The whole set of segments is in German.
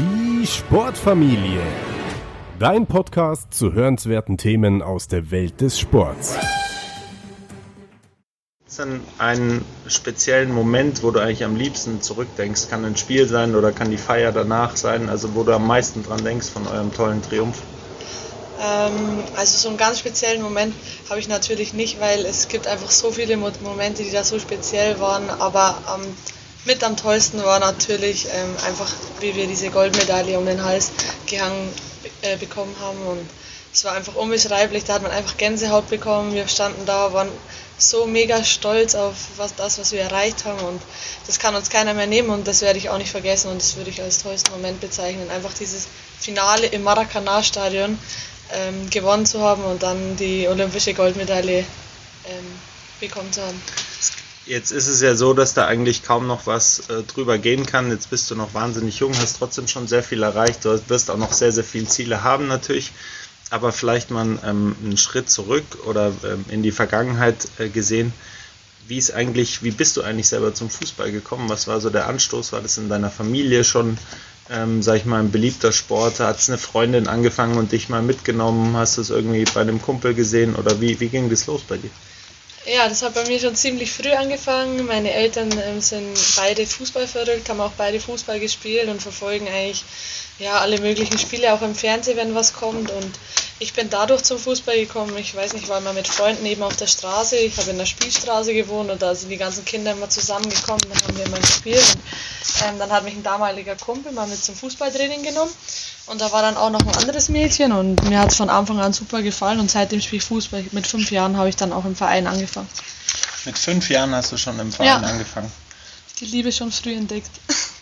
Die Sportfamilie. Dein Podcast zu hörenswerten Themen aus der Welt des Sports. Ist denn einen speziellen Moment, wo du eigentlich am liebsten zurückdenkst? Kann ein Spiel sein oder kann die Feier danach sein? Also wo du am meisten dran denkst von eurem tollen Triumph? Ähm, also so einen ganz speziellen Moment habe ich natürlich nicht, weil es gibt einfach so viele Momente, die da so speziell waren. Aber ähm, mit am tollsten war natürlich ähm, einfach, wie wir diese Goldmedaille um den Hals gehangen äh, bekommen haben. Und es war einfach unbeschreiblich. Da hat man einfach Gänsehaut bekommen. Wir standen da, waren so mega stolz auf was, das, was wir erreicht haben. Und das kann uns keiner mehr nehmen und das werde ich auch nicht vergessen. Und das würde ich als tollsten Moment bezeichnen. Einfach dieses Finale im Maracanã-Stadion ähm, gewonnen zu haben und dann die olympische Goldmedaille ähm, bekommen zu haben. Jetzt ist es ja so, dass da eigentlich kaum noch was äh, drüber gehen kann. Jetzt bist du noch wahnsinnig jung, hast trotzdem schon sehr viel erreicht. Du wirst auch noch sehr, sehr viele Ziele haben natürlich. Aber vielleicht mal ähm, einen Schritt zurück oder ähm, in die Vergangenheit äh, gesehen. Wie ist eigentlich, wie bist du eigentlich selber zum Fußball gekommen? Was war so der Anstoß? War das in deiner Familie schon ähm, sag ich mal, ein beliebter Sport? Hat es eine Freundin angefangen und dich mal mitgenommen? Hast du es irgendwie bei einem Kumpel gesehen oder wie, wie ging das los bei dir? Ja, das hat bei mir schon ziemlich früh angefangen. Meine Eltern ähm, sind beide Fußball haben auch beide Fußball gespielt und verfolgen eigentlich ja, alle möglichen Spiele, auch im Fernsehen, wenn was kommt. Und ich bin dadurch zum Fußball gekommen. Ich weiß nicht, ich war immer mit Freunden eben auf der Straße. Ich habe in der Spielstraße gewohnt und da sind die ganzen Kinder immer zusammengekommen. Dann haben wir immer gespielt. Und, ähm, dann hat mich ein damaliger Kumpel mal mit zum Fußballtraining genommen. Und da war dann auch noch ein anderes Mädchen und mir hat es von Anfang an super gefallen und seitdem spiele ich Fußball. Mit fünf Jahren habe ich dann auch im Verein angefangen. Mit fünf Jahren hast du schon im Verein ja. angefangen? Die Liebe schon früh entdeckt.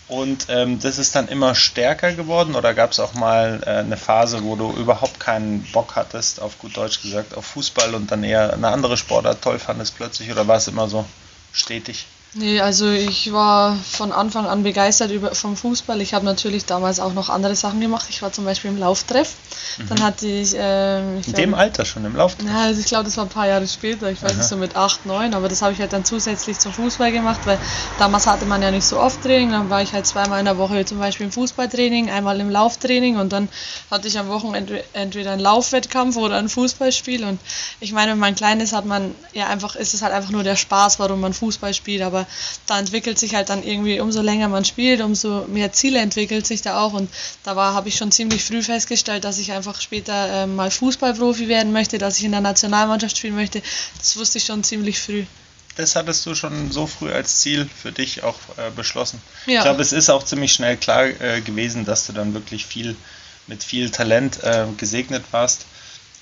Und ähm, das ist dann immer stärker geworden oder gab es auch mal äh, eine Phase, wo du überhaupt keinen Bock hattest, auf gut Deutsch gesagt, auf Fußball und dann eher eine andere Sportart toll fandest plötzlich oder war es immer so stetig? Nee, also ich war von Anfang an begeistert über, vom Fußball. Ich habe natürlich damals auch noch andere Sachen gemacht. Ich war zum Beispiel im Lauftreff. Mhm. Dann hatte ich. Äh, ich In dem Alter schon im Lauftreff? Ja, also ich glaube, das war ein paar Jahre später. Ich weiß Aha. nicht, so mit 8, 9. Aber das habe ich halt dann zusätzlich zum Fußball gemacht, weil damals hatte man ja nicht so oft Training. Dann war ich halt zweimal in der Woche zum Beispiel im Fußballtraining, einmal im Lauftraining und dann hatte ich am Wochenende entweder einen Laufwettkampf oder ein Fußballspiel. Und ich meine, wenn man klein ist, hat man ja einfach, ist es halt einfach nur der Spaß, warum man Fußball spielt. Aber da entwickelt sich halt dann irgendwie, umso länger man spielt, umso mehr Ziele entwickelt sich da auch. Und da habe ich schon ziemlich früh festgestellt, dass ich einfach später äh, mal Fußballprofi werden möchte, dass ich in der Nationalmannschaft spielen möchte. Das wusste ich schon ziemlich früh. Das hattest du schon so früh als Ziel für dich auch äh, beschlossen. Ja. Ich glaube, es ist auch ziemlich schnell klar äh, gewesen, dass du dann wirklich viel mit viel Talent äh, gesegnet warst.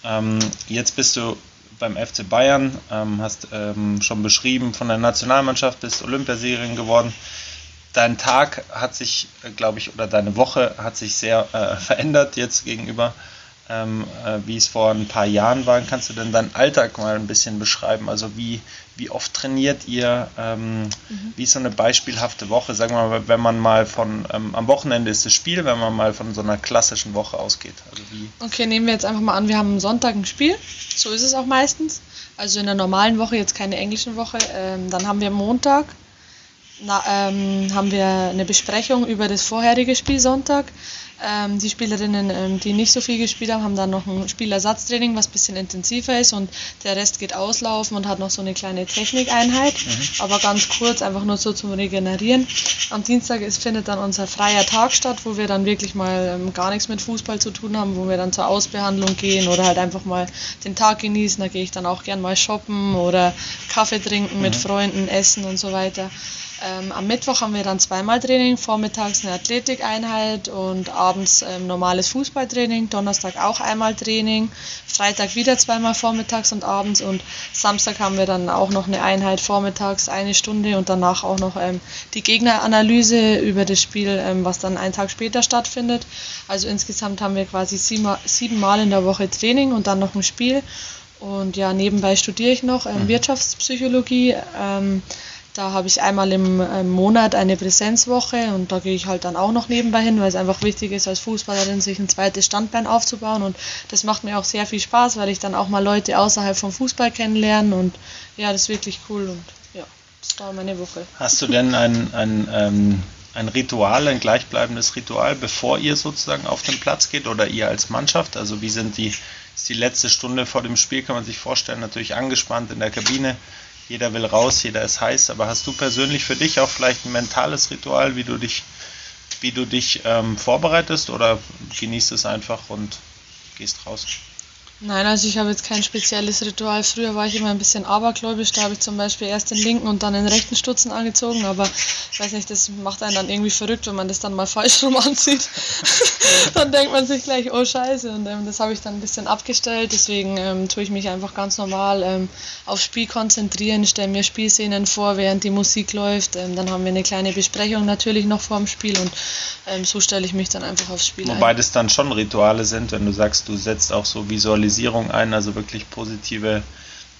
Ähm, jetzt bist du beim FC Bayern, ähm, hast ähm, schon beschrieben, von der Nationalmannschaft bist Olympiasiegerin geworden. Dein Tag hat sich, äh, glaube ich, oder deine Woche hat sich sehr äh, verändert jetzt gegenüber, ähm, äh, wie es vor ein paar Jahren war. Kannst du denn deinen Alltag mal ein bisschen beschreiben? Also wie, wie oft trainiert ihr? Ähm, mhm. Wie ist so eine beispielhafte Woche? Sagen wir mal, wenn man mal von, ähm, am Wochenende ist das Spiel, wenn man mal von so einer klassischen Woche ausgeht. Also wie? Okay, nehmen wir jetzt einfach mal an, wir haben am Sonntag ein Spiel. So ist es auch meistens. Also in der normalen Woche, jetzt keine englischen Woche. Ähm, dann haben wir Montag, na, ähm, haben wir eine Besprechung über das vorherige Spiel Sonntag. Ähm, die Spielerinnen, ähm, die nicht so viel gespielt haben, haben dann noch ein Spielersatztraining, was ein bisschen intensiver ist und der Rest geht auslaufen und hat noch so eine kleine Technikeinheit, mhm. aber ganz kurz, einfach nur so zum Regenerieren. Am Dienstag ist, findet dann unser freier Tag statt, wo wir dann wirklich mal ähm, gar nichts mit Fußball zu tun haben, wo wir dann zur Ausbehandlung gehen oder halt einfach mal den Tag genießen. Da gehe ich dann auch gern mal shoppen oder Kaffee trinken mhm. mit Freunden, essen und so weiter. Ähm, am Mittwoch haben wir dann zweimal Training, vormittags eine Athletikeinheit und abends ähm, normales Fußballtraining, Donnerstag auch einmal Training, Freitag wieder zweimal vormittags und abends und Samstag haben wir dann auch noch eine Einheit vormittags, eine Stunde und danach auch noch ähm, die Gegneranalyse über das Spiel, ähm, was dann einen Tag später stattfindet. Also insgesamt haben wir quasi sieben, sieben Mal in der Woche Training und dann noch ein Spiel. Und ja, nebenbei studiere ich noch ähm, mhm. Wirtschaftspsychologie. Da habe ich einmal im, im, Monat eine Präsenzwoche und da gehe ich halt dann auch noch nebenbei hin, weil es einfach wichtig ist, als Fußballerin sich ein zweites Standbein aufzubauen. Und das macht mir auch sehr viel Spaß, weil ich dann auch mal Leute außerhalb vom Fußball kennenlerne und ja, das ist wirklich cool und ja, das war meine Woche. Hast du denn ein, ein, ähm, ein Ritual, ein gleichbleibendes Ritual, bevor ihr sozusagen auf den Platz geht oder ihr als Mannschaft? Also wie sind die, ist die letzte Stunde vor dem Spiel, kann man sich vorstellen, natürlich angespannt in der Kabine. Jeder will raus, jeder ist heiß, aber hast du persönlich für dich auch vielleicht ein mentales Ritual, wie du dich, wie du dich ähm, vorbereitest oder genießt es einfach und gehst raus? Nein, also ich habe jetzt kein spezielles Ritual. Früher war ich immer ein bisschen abergläubisch. Da habe ich zum Beispiel erst den linken und dann den rechten Stutzen angezogen. Aber ich weiß nicht, das macht einen dann irgendwie verrückt, wenn man das dann mal falsch rum anzieht. dann denkt man sich gleich, oh Scheiße. Und ähm, das habe ich dann ein bisschen abgestellt. Deswegen ähm, tue ich mich einfach ganz normal ähm, aufs Spiel konzentrieren, stelle mir Spielszenen vor, während die Musik läuft. Ähm, dann haben wir eine kleine Besprechung natürlich noch vor dem Spiel und ähm, so stelle ich mich dann einfach aufs Spiel Wobei ein. das dann schon Rituale sind, wenn du sagst, du setzt auch so visuell Visualisierung ein, also wirklich positive,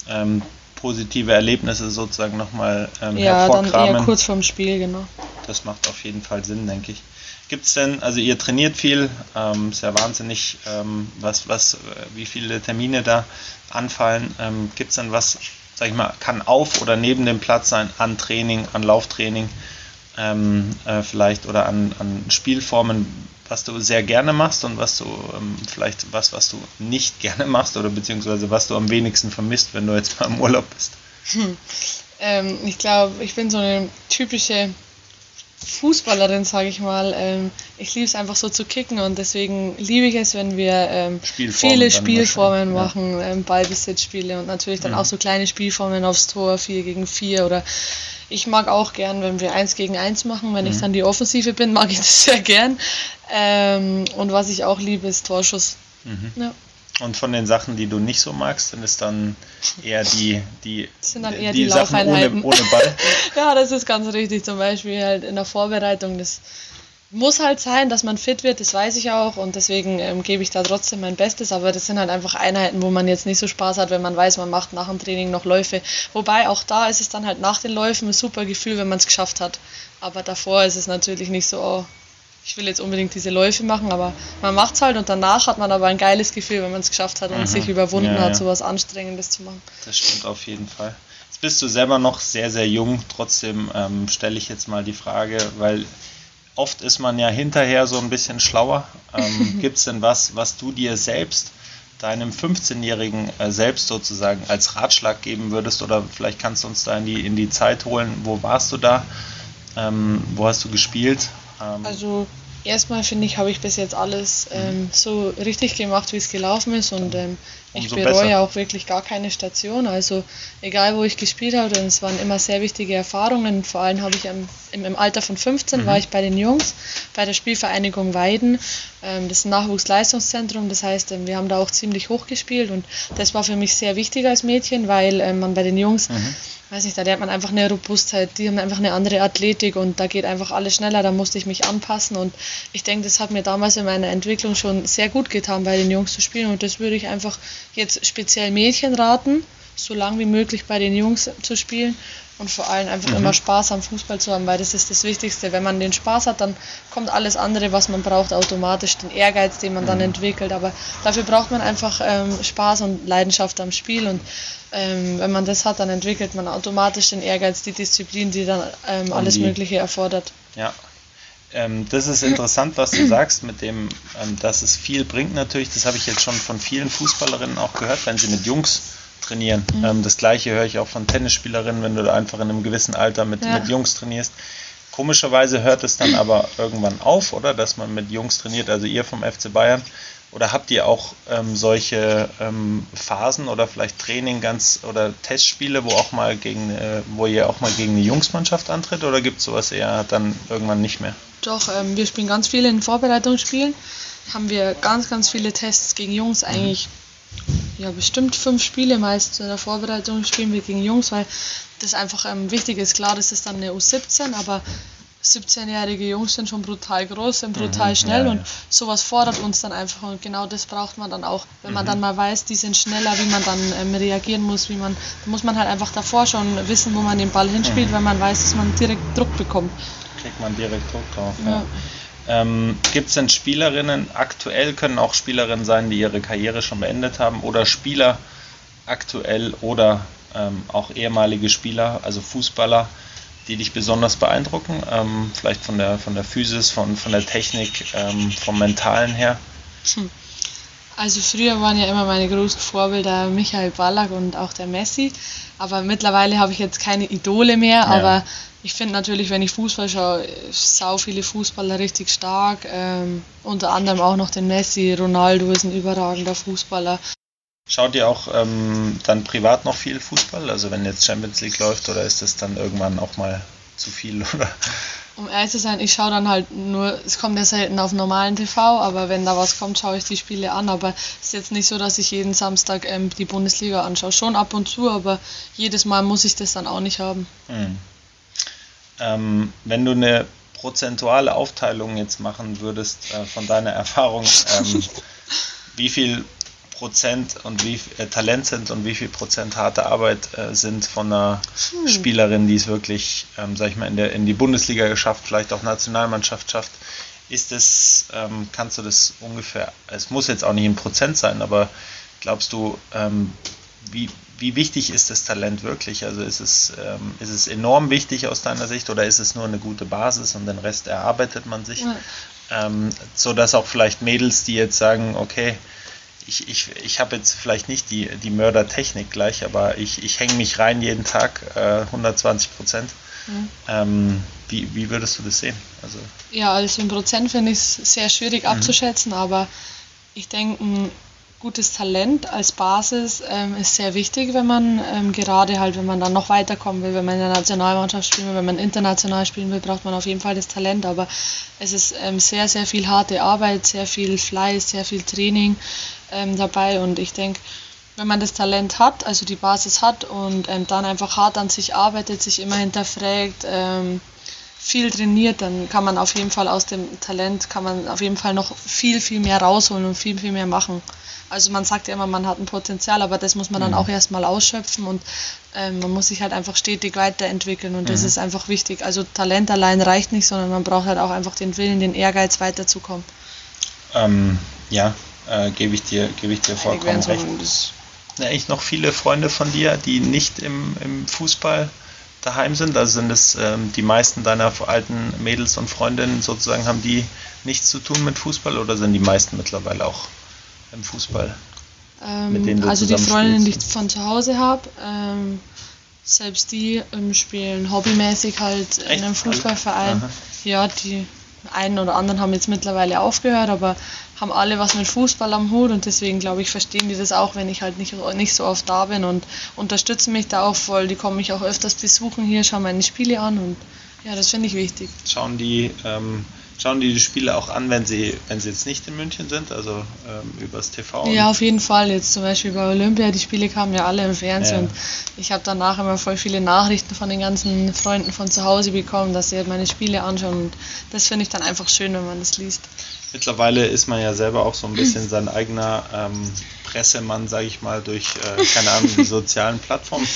ähm, positive Erlebnisse sozusagen nochmal ähm, ja, hervorkramen. Dann eher kurz vorm Spiel, genau. Das macht auf jeden Fall Sinn, denke ich. Gibt es denn, also ihr trainiert viel, ähm, ist ja wahnsinnig, ähm, was, was, wie viele Termine da anfallen. Ähm, Gibt es denn was, sag ich mal, kann auf oder neben dem Platz sein, an Training, an Lauftraining, ähm, äh, vielleicht oder an, an Spielformen, was du sehr gerne machst und was du ähm, vielleicht was, was du nicht gerne machst oder beziehungsweise was du am wenigsten vermisst, wenn du jetzt mal im Urlaub bist? Hm. Ähm, ich glaube, ich bin so eine typische Fußballerin, sage ich mal. Ähm, ich liebe es einfach so zu kicken und deswegen liebe ich es, wenn wir ähm, viele Spielformen machen, ja. ähm, Ballbesitzspiele und natürlich dann mhm. auch so kleine Spielformen aufs Tor, 4 gegen 4 oder ich mag auch gern, wenn wir eins gegen eins machen. Wenn mhm. ich dann die Offensive bin, mag ich das sehr gern. Ähm, und was ich auch liebe, ist Torschuss. Mhm. Ja. Und von den Sachen, die du nicht so magst, sind es dann eher die, die, das sind dann eher die, die Sachen ohne, ohne Ball? ja, das ist ganz richtig. Zum Beispiel halt in der Vorbereitung das muss halt sein, dass man fit wird, das weiß ich auch und deswegen ähm, gebe ich da trotzdem mein Bestes, aber das sind halt einfach Einheiten, wo man jetzt nicht so Spaß hat, wenn man weiß, man macht nach dem Training noch Läufe. Wobei auch da ist es dann halt nach den Läufen ein super Gefühl, wenn man es geschafft hat. Aber davor ist es natürlich nicht so, oh, ich will jetzt unbedingt diese Läufe machen, aber man macht es halt und danach hat man aber ein geiles Gefühl, wenn man es geschafft hat und mhm. sich überwunden ja, hat, so was Anstrengendes zu machen. Das stimmt auf jeden Fall. Jetzt bist du selber noch sehr, sehr jung, trotzdem ähm, stelle ich jetzt mal die Frage, weil oft ist man ja hinterher so ein bisschen schlauer. Ähm, Gibt es denn was, was du dir selbst, deinem 15-Jährigen äh, selbst sozusagen als Ratschlag geben würdest? Oder vielleicht kannst du uns da in die, in die Zeit holen. Wo warst du da? Ähm, wo hast du gespielt? Ähm, also erstmal finde ich, habe ich bis jetzt alles ähm, so richtig gemacht, wie es gelaufen ist und ähm, ich bereue besser. auch wirklich gar keine Station. Also egal, wo ich gespielt habe, es waren immer sehr wichtige Erfahrungen. Vor allem habe ich im, im, Alter von 15 mhm. war ich bei den Jungs bei der Spielvereinigung Weiden. Ähm, das ist ein Nachwuchsleistungszentrum, das heißt, ähm, wir haben da auch ziemlich hoch gespielt und das war für mich sehr wichtig als Mädchen, weil ähm, man bei den Jungs mhm weiß nicht, da lernt man einfach eine Robustheit, die haben einfach eine andere Athletik und da geht einfach alles schneller, da musste ich mich anpassen und ich denke, das hat mir damals in meiner Entwicklung schon sehr gut getan, bei den Jungs zu spielen und das würde ich einfach jetzt speziell Mädchen raten, so lange wie möglich bei den Jungs zu spielen und vor allem einfach mhm. immer Spaß am Fußball zu haben, weil das ist das Wichtigste. Wenn man den Spaß hat, dann kommt alles andere, was man braucht, automatisch, den Ehrgeiz, den man mhm. dann entwickelt. Aber dafür braucht man einfach ähm, Spaß und Leidenschaft am Spiel und ähm, wenn man das hat, dann entwickelt man automatisch den Ehrgeiz, die Disziplin, die dann ähm, alles die, Mögliche erfordert. Ja. Ähm, das ist interessant, was du sagst, mit dem, ähm, dass es viel bringt natürlich. Das habe ich jetzt schon von vielen Fußballerinnen auch gehört, wenn sie mit Jungs trainieren. Mhm. Ähm, das gleiche höre ich auch von Tennisspielerinnen, wenn du da einfach in einem gewissen Alter mit, ja. mit Jungs trainierst. Komischerweise hört es dann aber irgendwann auf, oder? Dass man mit Jungs trainiert, also ihr vom FC Bayern. Oder habt ihr auch ähm, solche ähm, Phasen oder vielleicht Training ganz oder Testspiele, wo auch mal gegen, äh, wo ihr auch mal gegen eine Jungsmannschaft antritt oder gibt es sowas eher dann irgendwann nicht mehr? Doch, ähm, wir spielen ganz viele in Vorbereitungsspielen. Haben wir ganz, ganz viele Tests gegen Jungs, mhm. eigentlich mhm. Ja bestimmt fünf Spiele meist in der Vorbereitung spielen wir gegen Jungs, weil das einfach ähm, wichtig ist. Klar, das ist dann eine U17, aber 17-jährige Jungs sind schon brutal groß, sind brutal mhm, schnell ja, und sowas fordert uns dann einfach und genau das braucht man dann auch. Wenn man mhm. dann mal weiß, die sind schneller, wie man dann ähm, reagieren muss, wie man, da muss man halt einfach davor schon wissen, wo man den Ball hinspielt, mhm. wenn man weiß, dass man direkt Druck bekommt. Kriegt man direkt Druck drauf, ja. Ähm, Gibt es denn Spielerinnen, aktuell können auch Spielerinnen sein, die ihre Karriere schon beendet haben oder Spieler aktuell oder ähm, auch ehemalige Spieler, also Fußballer, die dich besonders beeindrucken? Ähm, vielleicht von der, von der Physis, von, von der Technik, ähm, vom Mentalen her? Hm. Also früher waren ja immer meine großen Vorbilder Michael Ballack und auch der Messi. Aber mittlerweile habe ich jetzt keine Idole mehr. Ja. Aber ich finde natürlich, wenn ich Fußball schaue, sau viele Fußballer richtig stark. Ähm, unter anderem auch noch den Messi. Ronaldo ist ein überragender Fußballer. Schaut ihr auch ähm, dann privat noch viel Fußball? Also wenn jetzt Champions League läuft oder ist das dann irgendwann auch mal zu viel? Oder? Um ehrlich zu sein, ich schaue dann halt nur, es kommt ja selten auf normalen TV, aber wenn da was kommt, schaue ich die Spiele an. Aber es ist jetzt nicht so, dass ich jeden Samstag ähm, die Bundesliga anschaue. Schon ab und zu, aber jedes Mal muss ich das dann auch nicht haben. Hm. Ähm, wenn du eine prozentuale Aufteilung jetzt machen würdest äh, von deiner Erfahrung, ähm, wie viel Prozent und wie äh, Talent sind und wie viel Prozent harte Arbeit äh, sind von einer hm. Spielerin, die es wirklich, ähm, sag ich mal, in, der, in die Bundesliga geschafft, vielleicht auch Nationalmannschaft schafft. Ist es, ähm, kannst du das ungefähr, es muss jetzt auch nicht ein Prozent sein, aber glaubst du, ähm, wie, wie wichtig ist das Talent wirklich? Also ist es, ähm, ist es enorm wichtig aus deiner Sicht oder ist es nur eine gute Basis und den Rest erarbeitet man sich? Ja. Ähm, so dass auch vielleicht Mädels, die jetzt sagen, okay, ich, ich, ich habe jetzt vielleicht nicht die, die Mördertechnik gleich, aber ich, ich hänge mich rein jeden Tag, äh, 120 Prozent. Mhm. Ähm, wie, wie würdest du das sehen? Also ja, also in Prozent finde ich es sehr schwierig mhm. abzuschätzen, aber ich denke, ein gutes Talent als Basis ähm, ist sehr wichtig, wenn man ähm, gerade halt, wenn man dann noch weiterkommen will, wenn man in der Nationalmannschaft spielen will, wenn man international spielen will, braucht man auf jeden Fall das Talent. Aber es ist ähm, sehr, sehr viel harte Arbeit, sehr viel Fleiß, sehr viel Training ähm, dabei und ich denke, wenn man das Talent hat, also die Basis hat und ähm, dann einfach hart an sich arbeitet, sich immer hinterfragt, ähm, viel trainiert, dann kann man auf jeden Fall aus dem Talent, kann man auf jeden Fall noch viel, viel mehr rausholen und viel, viel mehr machen. Also man sagt ja immer, man hat ein Potenzial, aber das muss man dann mhm. auch erstmal ausschöpfen und ähm, man muss sich halt einfach stetig weiterentwickeln und mhm. das ist einfach wichtig. Also Talent allein reicht nicht, sondern man braucht halt auch einfach den Willen, den Ehrgeiz weiterzukommen. Ähm, ja, äh, gebe ich dir, gebe ich dir vollkommen recht. Ja, eigentlich noch viele Freunde von dir, die nicht im, im Fußball daheim sind? Also sind es ähm, die meisten deiner alten Mädels und Freundinnen sozusagen, haben die nichts zu tun mit Fußball oder sind die meisten mittlerweile auch im Fußball? Ähm, also die Freundinnen, die ich von zu Hause habe, ähm, selbst die ähm, spielen hobbymäßig halt Echt? in einem Fußballverein. Ja, die einen oder anderen haben jetzt mittlerweile aufgehört, aber haben alle was mit Fußball am Hut und deswegen glaube ich, verstehen die das auch, wenn ich halt nicht, nicht so oft da bin und unterstützen mich da auch voll. Die kommen mich auch öfters besuchen hier, schauen meine Spiele an und ja, das finde ich wichtig. Schauen die, ähm, schauen die die Spiele auch an, wenn sie, wenn sie jetzt nicht in München sind, also ähm, übers TV? Ja, auf jeden Fall. Jetzt zum Beispiel bei Olympia, die Spiele kamen ja alle im Fernsehen ja. und ich habe danach immer voll viele Nachrichten von den ganzen Freunden von zu Hause bekommen, dass sie halt meine Spiele anschauen und das finde ich dann einfach schön, wenn man das liest. Mittlerweile ist man ja selber auch so ein bisschen sein eigener ähm, Pressemann, sage ich mal, durch, äh, keine Ahnung, die sozialen Plattformen.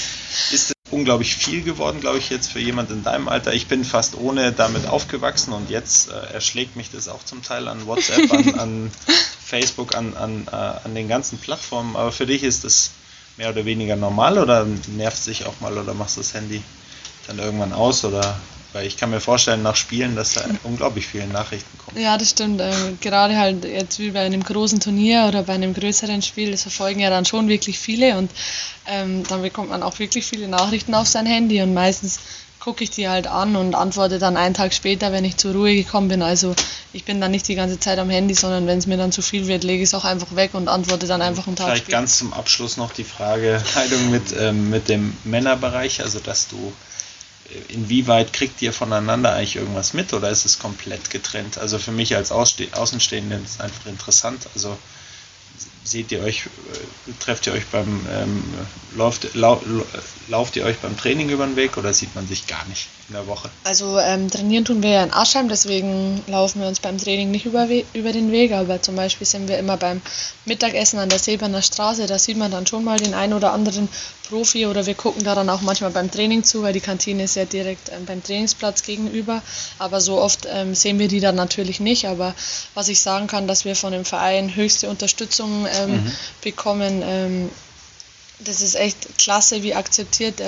Ist unglaublich viel geworden, glaube ich, jetzt für jemand in deinem Alter. Ich bin fast ohne damit aufgewachsen und jetzt äh, erschlägt mich das auch zum Teil an WhatsApp, an, an Facebook, an, an, äh, an den ganzen Plattformen. Aber für dich ist das mehr oder weniger normal oder nervt sich auch mal oder machst du das Handy dann irgendwann aus oder weil ich kann mir vorstellen, nach Spielen, dass da unglaublich viele Nachrichten kommen. Ja, das stimmt. Ähm, gerade halt jetzt wie bei einem großen Turnier oder bei einem größeren Spiel, das verfolgen ja dann schon wirklich viele und ähm, dann bekommt man auch wirklich viele Nachrichten auf sein Handy und meistens gucke ich die halt an und antworte dann einen Tag später, wenn ich zur Ruhe gekommen bin. Also ich bin dann nicht die ganze Zeit am Handy, sondern wenn es mir dann zu viel wird, lege ich es auch einfach weg und antworte dann einfach einen Tag Vielleicht später. ganz zum Abschluss noch die Frage mit, ähm, mit dem Männerbereich, also dass du inwieweit kriegt ihr voneinander eigentlich irgendwas mit oder ist es komplett getrennt? Also für mich als Außenstehenden ist es einfach interessant. Also seht ihr euch, äh, trefft ihr euch beim, ähm, lauft, lau, lauft ihr euch beim Training über den Weg oder sieht man sich gar nicht in der Woche? Also ähm, trainieren tun wir ja in Aschheim, deswegen laufen wir uns beim Training nicht über, über den Weg, aber zum Beispiel sind wir immer beim Mittagessen an der Seberner Straße, da sieht man dann schon mal den einen oder anderen Profi oder wir gucken da dann auch manchmal beim Training zu, weil die Kantine ist ja direkt ähm, beim Trainingsplatz gegenüber, aber so oft ähm, sehen wir die dann natürlich nicht, aber was ich sagen kann, dass wir von dem Verein höchste Unterstützung ähm, mhm. bekommen. Das ist echt klasse, wie akzeptiert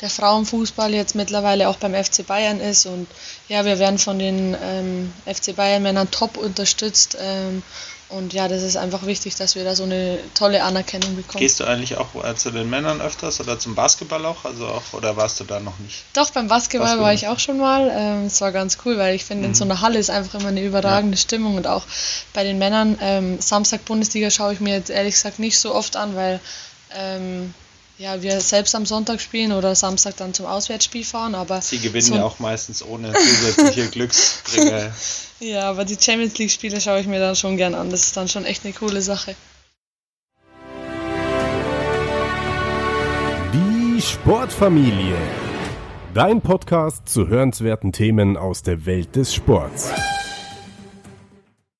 der Frauenfußball jetzt mittlerweile auch beim FC Bayern ist. Und ja, wir werden von den ähm, FC Bayern Männern top unterstützt. Ähm, und ja, das ist einfach wichtig, dass wir da so eine tolle Anerkennung bekommen. Gehst du eigentlich auch äh, zu den Männern öfters oder zum Basketball auch? Also auch oder warst du da noch nicht? Doch, beim Basketball, Basketball. war ich auch schon mal. Ähm, es war ganz cool, weil ich finde, mhm. in so einer Halle ist einfach immer eine überragende ja. Stimmung. Und auch bei den Männern, ähm, Samstag Bundesliga schaue ich mir jetzt ehrlich gesagt nicht so oft an, weil ähm, ja, wir selbst am Sonntag spielen oder Samstag dann zum Auswärtsspiel fahren, aber. Sie gewinnen so ja auch meistens ohne zusätzliche Glücksbringer. ja, aber die Champions League Spiele schaue ich mir dann schon gern an. Das ist dann schon echt eine coole Sache. Die Sportfamilie. Dein Podcast zu hörenswerten Themen aus der Welt des Sports.